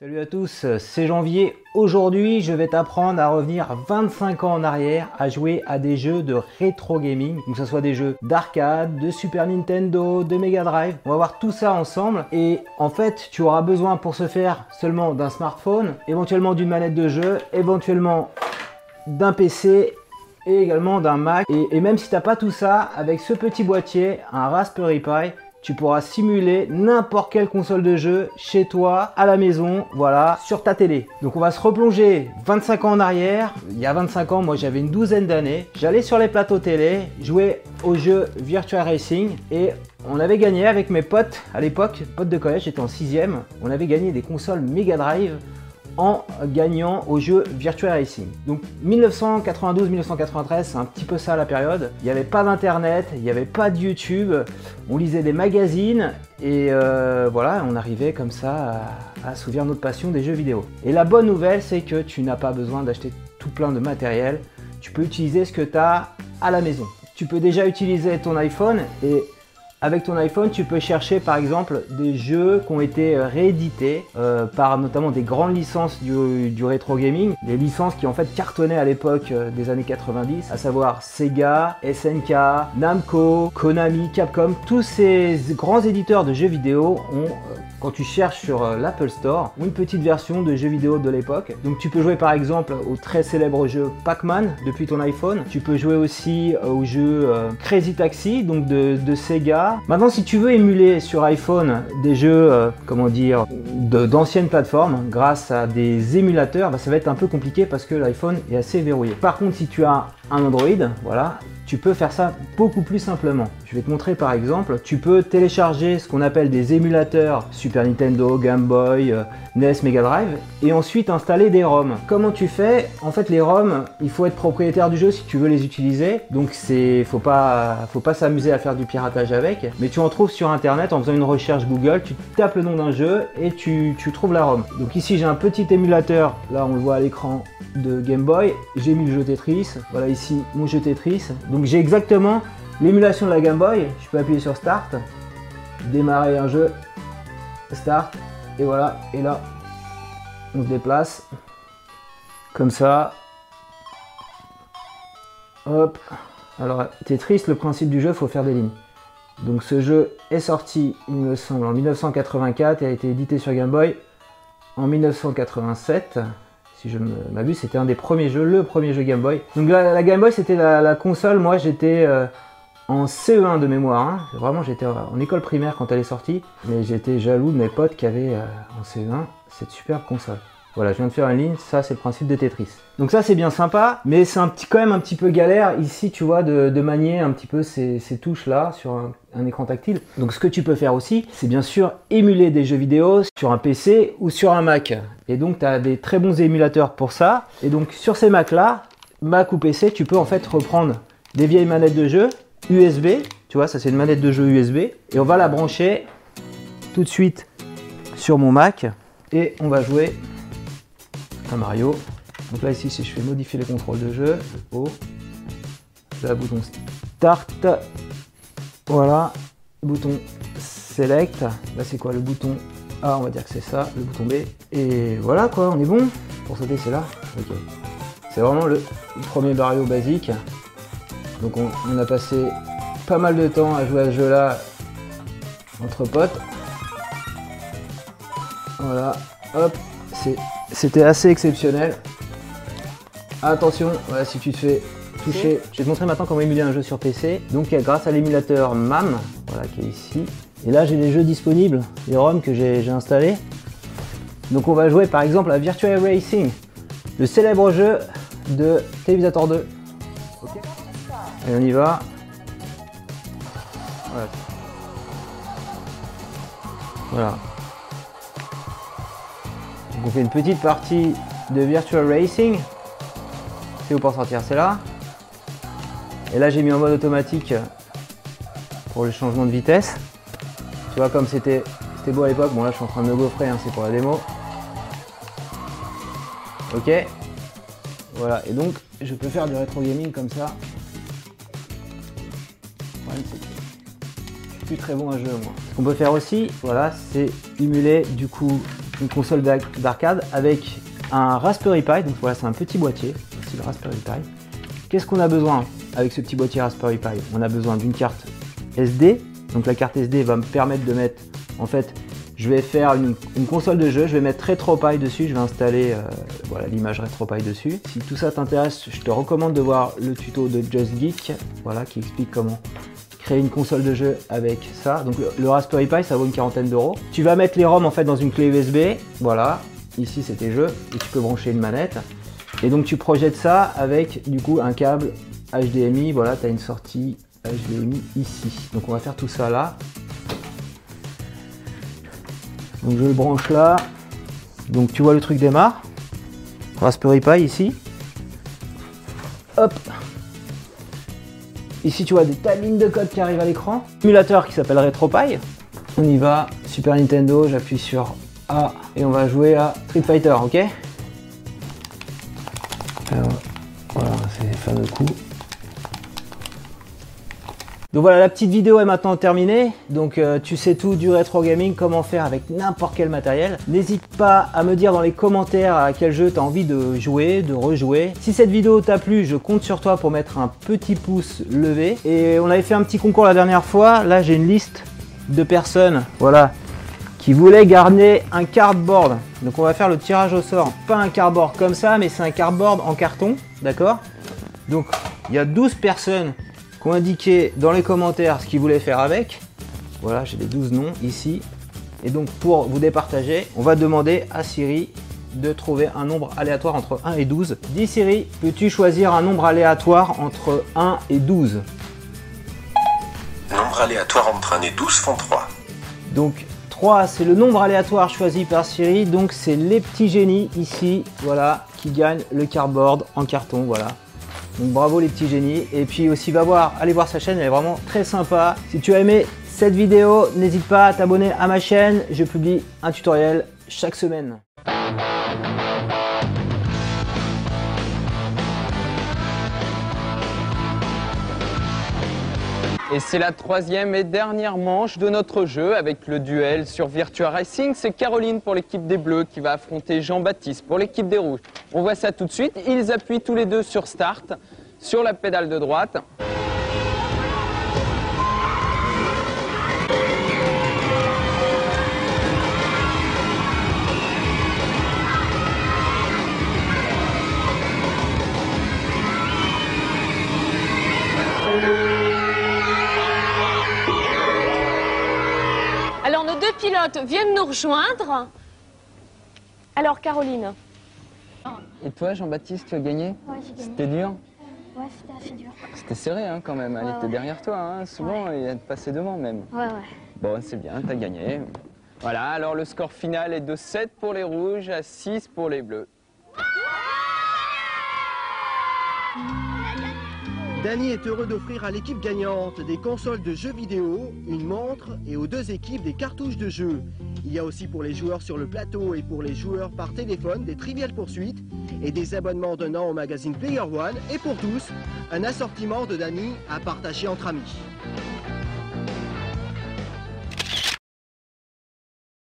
Salut à tous, c'est Janvier. Aujourd'hui, je vais t'apprendre à revenir 25 ans en arrière à jouer à des jeux de rétro gaming, que ce soit des jeux d'arcade, de Super Nintendo, de Mega Drive. On va voir tout ça ensemble et en fait, tu auras besoin pour ce faire seulement d'un smartphone, éventuellement d'une manette de jeu, éventuellement d'un PC et également d'un Mac. Et, même si tu n'as pas tout ça, avec ce petit boîtier, un Raspberry Pi, tu pourras simuler n'importe quelle console de jeu chez toi, à la maison, voilà, sur ta télé. Donc on va se replonger 25 ans en arrière. Il y a 25 ans, moi j'avais une douzaine d'années. J'allais sur les plateaux télé, jouer au jeu Virtual Racing et on avait gagné avec mes potes à l'époque, potes de collège, j'étais en 6ème, on avait gagné des consoles Mega Drive en gagnant au jeu Virtual Racing. Donc 1992-1993, c'est un petit peu ça la période. Il n'y avait pas d'internet, il n'y avait pas de YouTube, on lisait des magazines et euh, voilà, on arrivait comme ça à, à notre passion des jeux vidéo. Et la bonne nouvelle, c'est que tu n'as pas besoin d'acheter tout plein de matériel. Tu peux utiliser ce que tu as à la maison. Tu peux déjà utiliser ton iPhone et avec ton iPhone, tu peux chercher par exemple des jeux qui ont été euh, réédités euh, par notamment des grandes licences du, rétro gaming, des licences qui en fait cartonnaient à l'époque euh, des années 90, à savoir Sega, SNK, Namco, Konami, Capcom. Tous ces grands éditeurs de jeux vidéo ont quand tu cherches sur euh, l'Apple Store, une petite version de jeux vidéo de l'époque. Donc tu peux jouer par exemple au très célèbre jeu Pac-Man depuis ton iPhone. Tu peux jouer aussi euh, au jeu euh, Crazy Taxi, donc de, Sega. Maintenant, si tu veux émuler sur iPhone des jeux, comment dire, d'anciennes plateformes grâce à des émulateurs, bah, ça va être un peu compliqué parce que l'iPhone est assez verrouillé. Par contre, si tu as un Android, voilà, tu peux faire ça beaucoup plus simplement. Je vais te montrer par exemple, tu peux télécharger ce qu'on appelle des émulateurs Super Nintendo, Game Boy, euh, NES, Mega Drive et ensuite installer des ROM. Comment tu fais? En fait les ROM, il faut être propriétaire du jeu si tu veux les utiliser. Donc c'est faut pas faut pas s'amuser à faire du piratage avec, mais tu en trouves sur internet en faisant une recherche Google, tu tapes le nom d'un jeu et tu, tu trouves la ROM. Donc ici j'ai un petit émulateur, là on le voit à l'écran de Game Boy, j'ai mis le jeu Tetris, voilà ici mon jeu Tetris. Donc j'ai exactement l'émulation de la Game Boy, je peux appuyer sur Start, démarrer un jeu, Start, et voilà, et là, on se déplace, comme ça, hop, alors Tetris, le principe du jeu, faut faire des lignes. Donc ce jeu est sorti, il me semble, en 1984 et a été édité sur Game Boy en 1987 si je m'abuse, c'était un des premiers jeux, le premier jeu Game Boy. Donc la, Game Boy, c'était la, console, moi j'étais euh, en CE1 de mémoire. Hein. Vraiment, j'étais en école primaire quand elle est sortie, mais j'étais jaloux de mes potes qui avaient euh, en CE1 cette superbe console. Voilà, je viens de faire une ligne, ça c'est le principe de Tetris. Donc ça c'est bien sympa, mais c'est un petit, quand même un petit peu galère ici, tu vois, de, manier un petit peu ces, touches là sur un, écran tactile. Donc ce que tu peux faire aussi, c'est bien sûr émuler des jeux vidéo sur un PC ou sur un Mac. Et donc tu as des très bons émulateurs pour ça. Et donc sur ces Mac là, Mac ou PC, tu peux en fait reprendre des vieilles manettes de jeu USB, tu vois, ça c'est une manette de jeu USB, et on va la brancher tout de suite sur mon Mac. Et on va jouer Mario. Donc là ici si je fais modifier les contrôles de jeu, haut, le bouton Start, voilà, bouton Select, là c'est quoi le bouton A, on va dire que c'est ça, le bouton B, et voilà quoi, on est bon, pour sauter c'est là, ok. C'est vraiment le premier Mario basique, donc on, on a passé pas mal de temps à jouer à ce jeu là entre potes, voilà, hop, c'était assez exceptionnel. Attention, si tu te fais toucher, je vais te montrer maintenant comment émuler un jeu sur PC. Donc grâce à l'émulateur MAM, voilà qui est ici. Et là j'ai les jeux disponibles, les ROM que j'ai installés. Donc on va jouer par exemple à Virtual Racing, le célèbre jeu de Télévisateur 2. Et on y va. Voilà. voilà on fait une petite partie de Virtual Racing. C'est où pour sortir C'est là. Et là j'ai mis en mode automatique pour le changement de vitesse. Tu vois comme c'était beau à l'époque. Bon là je suis en train de me gaufrer, hein, c'est pour la démo. Ok. Voilà, et donc je peux faire du rétro gaming comme ça. Très bon à jeu moi. Ce qu'on peut faire aussi, voilà, c'est émuler du coup une console d'arcade avec un Raspberry Pi. Donc voilà, c'est un petit boîtier, c'est le Raspberry Pi. Qu'est-ce qu'on a besoin avec ce petit boîtier Raspberry Pi? On a besoin d'une carte SD. Donc la carte SD va me permettre de mettre, en fait, je vais faire une, console de jeu, je vais mettre RetroPie dessus, je vais installer euh, voilà l'image RetroPie dessus. Si tout ça t'intéresse, je te recommande de voir le tuto de Just Geek, voilà, qui explique comment créer une console de jeu avec ça. Donc le, Raspberry Pi, ça vaut une quarantaine d'euros. Tu vas mettre les ROM en fait dans une clé USB, voilà. Ici c'est tes jeux et tu peux brancher une manette. Et donc tu projettes ça avec du coup un câble HDMI, voilà, tu as une sortie HDMI ici. Donc on va faire tout ça là. Donc je le branche là. Donc tu vois le truc démarre. Raspberry Pi ici. Hop. Ici tu vois des tas de lignes de code qui arrivent à l'écran. Émulateur qui s'appelle RetroPie. On y va. Super Nintendo, j'appuie sur A et on va jouer à Street Fighter, ok? Voilà, c'est les fameux coups. Donc voilà, la petite vidéo est maintenant terminée. Donc euh, tu sais tout du rétro gaming, comment faire avec n'importe quel matériel. N'hésite pas à me dire dans les commentaires à quel jeu tu as envie de jouer, de rejouer. Si cette vidéo t'a plu, je compte sur toi pour mettre un petit pouce levé. Et on avait fait un petit concours la dernière fois. Là, j'ai une liste de personnes, voilà, qui voulaient garder un cardboard. Donc on va faire le tirage au sort. Pas un cardboard comme ça, mais c'est un cardboard en carton, d'accord? Donc il y a 12 personnes qui ont indiqué dans les commentaires ce qu'ils voulaient faire avec. Voilà, j'ai les 12 noms ici. Et donc pour vous départager, on va demander à Siri de trouver un nombre aléatoire entre 1 et 12. Dis Siri, peux-tu choisir un nombre aléatoire entre 1 et 12 Nombre aléatoire entre 1 et 12 font 3. Donc 3, c'est le nombre aléatoire choisi par Siri. Donc c'est les petits génies ici, voilà, qui gagnent le cardboard en carton, voilà. Donc bravo les petits génies. Et puis aussi va voir, allez voir sa chaîne, elle est vraiment très sympa. Si tu as aimé cette vidéo, n'hésite pas à t'abonner à ma chaîne. Je publie un tutoriel chaque semaine. Et c'est la troisième et dernière manche de notre jeu avec le duel sur Virtua Racing. C'est Caroline pour l'équipe des Bleus qui va affronter Jean-Baptiste pour l'équipe des Rouges. On voit ça tout de suite. Ils appuient tous les deux sur Start, sur la pédale de droite. Pilotes viennent nous rejoindre. Alors, Caroline. Et toi, Jean-Baptiste, tu as gagné Ouais, j'ai gagné. C'était dur Ouais, c'était assez dur. C'était serré hein, quand même. Elle Ouais, était ouais. derrière toi, hein. souvent, et elle te passait devant même. Ouais, ouais. Bon, c'est bien, t'as gagné. Voilà, alors le score final est de 7 pour les rouges à 6 pour les bleus. Danny est heureux d'offrir à l'équipe gagnante des consoles de jeux vidéo, une montre et aux deux équipes des cartouches de jeux. Il y a aussi pour les joueurs sur le plateau et pour les joueurs par téléphone des triviales poursuites et des abonnements d'un an au magazine Player One et pour tous, un assortiment de Danny à partager entre amis.